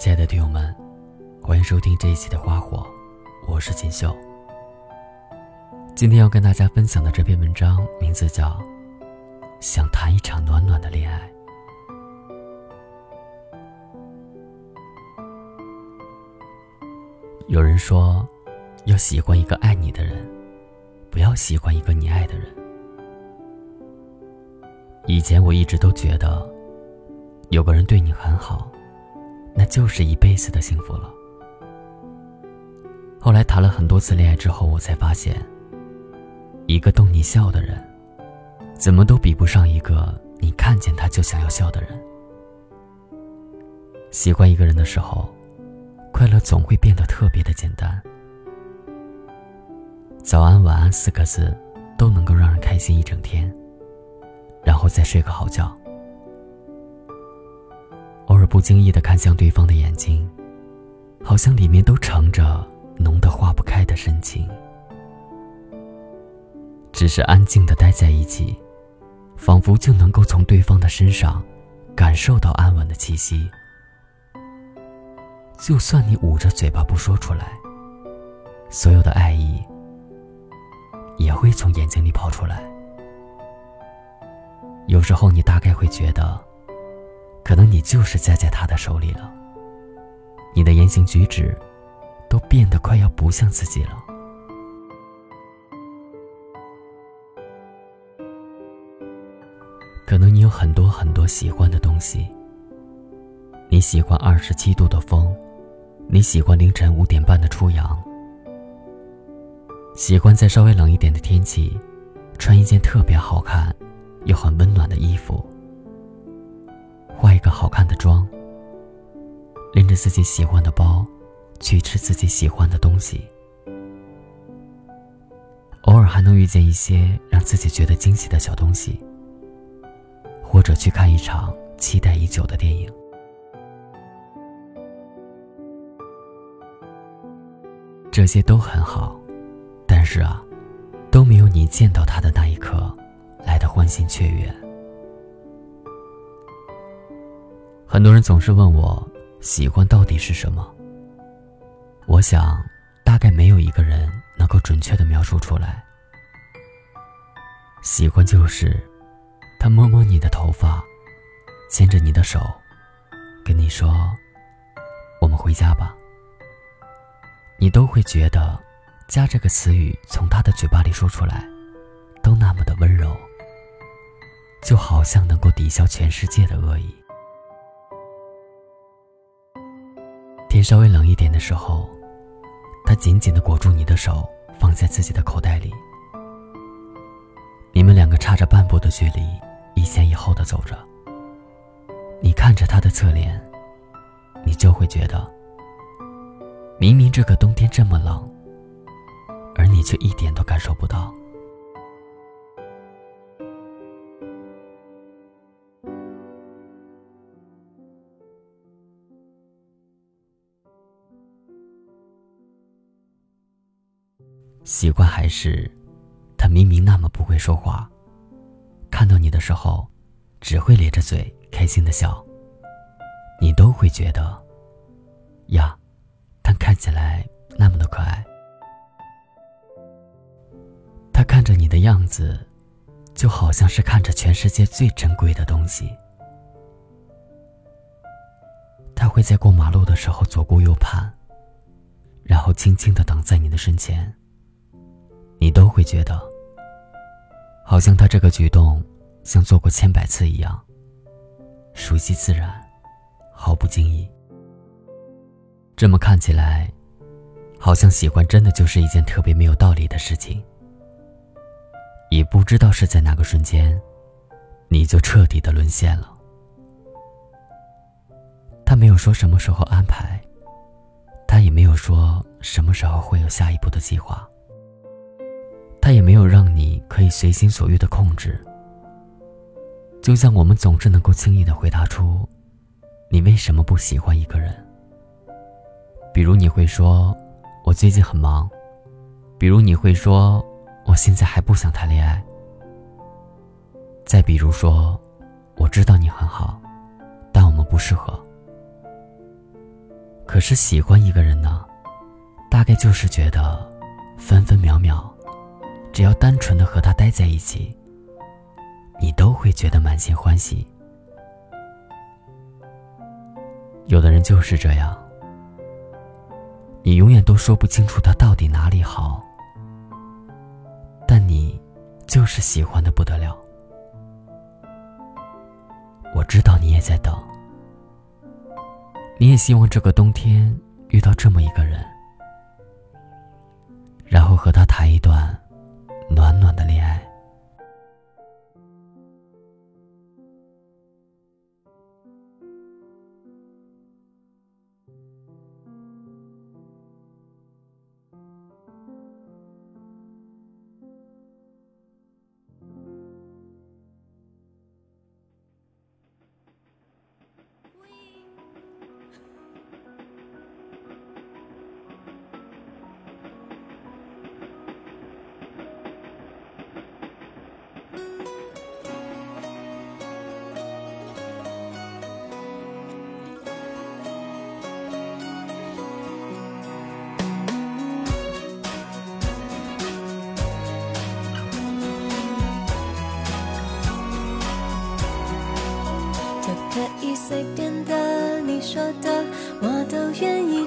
亲爱的听友们，欢迎收听这一期的《花火》，我是锦绣。今天要跟大家分享的这篇文章名字叫《想谈一场暖暖的恋爱》。有人说，要喜欢一个爱你的人，不要喜欢一个你爱的人。以前我一直都觉得，有个人对你很好，那就是一辈子的幸福了。后来谈了很多次恋爱之后，我才发现，一个逗你笑的人，怎么都比不上一个你看见他就想要笑的人。喜欢一个人的时候，快乐总会变得特别的简单，早安、晚安四个字，都能够让人开心一整天。然后再睡个好觉。不经意的看向对方的眼睛，好像里面都盛着浓得化不开的深情。只是安静的待在一起，仿佛就能够从对方的身上感受到安稳的气息。就算你捂着嘴巴不说出来，所有的爱意也会从眼睛里跑出来。有时候，你大概会觉得，可能你就是栽在他的手里了。你的言行举止，都变得快要不像自己了。可能你有很多很多喜欢的东西。你喜欢二十七度的风，你喜欢凌晨五点半的初阳，喜欢在稍微冷一点的天气，穿一件特别好看。又很温暖的衣服，化一个好看的妆，拎着自己喜欢的包，去吃自己喜欢的东西，偶尔还能遇见一些让自己觉得惊喜的小东西，或者去看一场期待已久的电影，这些都很好，但是啊，都没有你见到他的那一刻。来的欢欣雀跃。很多人总是问我，喜欢到底是什么？我想，大概没有一个人能够准确的描述出来。喜欢就是，他摸摸你的头发，牵着你的手，跟你说：“我们回家吧。”你都会觉得，“家”这个词语从他的嘴巴里说出来，都那么的温柔。就好像能够抵消全世界的恶意。天稍微冷一点的时候，他紧紧的裹住你的手，放在自己的口袋里。你们两个差着半步的距离，一前一后的走着。你看着他的侧脸，你就会觉得，明明这个冬天这么冷，而你却一点都感受不到。习惯还是，他明明那么不会说话，看到你的时候，只会咧着嘴开心的笑。你都会觉得，呀，他看起来那么的可爱。他看着你的样子，就好像是看着全世界最珍贵的东西。他会在过马路的时候左顾右盼，然后轻轻的挡在你的身前。你都会觉得，好像他这个举动像做过千百次一样，熟悉自然，毫不经意。这么看起来，好像喜欢真的就是一件特别没有道理的事情。也不知道是在哪个瞬间，你就彻底的沦陷了。他没有说什么时候安排，他也没有说什么时候会有下一步的计划。他也没有让你可以随心所欲的控制，就像我们总是能够轻易的回答出，你为什么不喜欢一个人。比如你会说，我最近很忙；比如你会说，我现在还不想谈恋爱；再比如说，我知道你很好，但我们不适合。可是喜欢一个人呢，大概就是觉得分分秒秒，只要单纯的和他待在一起，你都会觉得满心欢喜。有的人就是这样，你永远都说不清楚他到底哪里好，但你就是喜欢的不得了。我知道你也在等。你也希望这个冬天遇到这么一个人，然后和他谈一段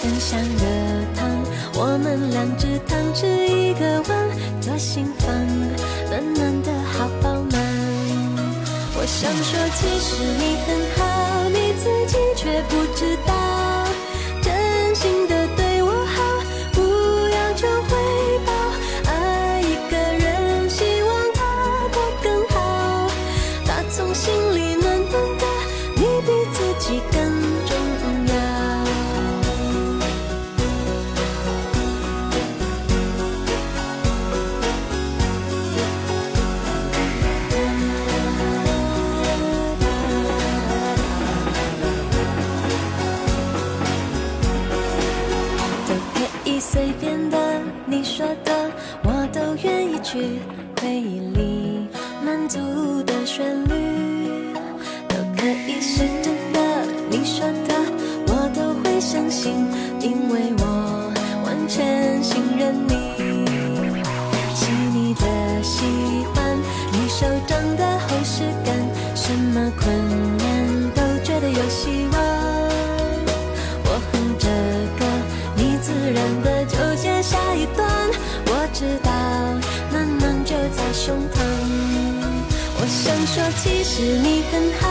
分享热汤。我们两只汤匙一个碗，左心房暖暖的好饱满。我想说，其实你很好，你自己却不知旋律，是，你很好，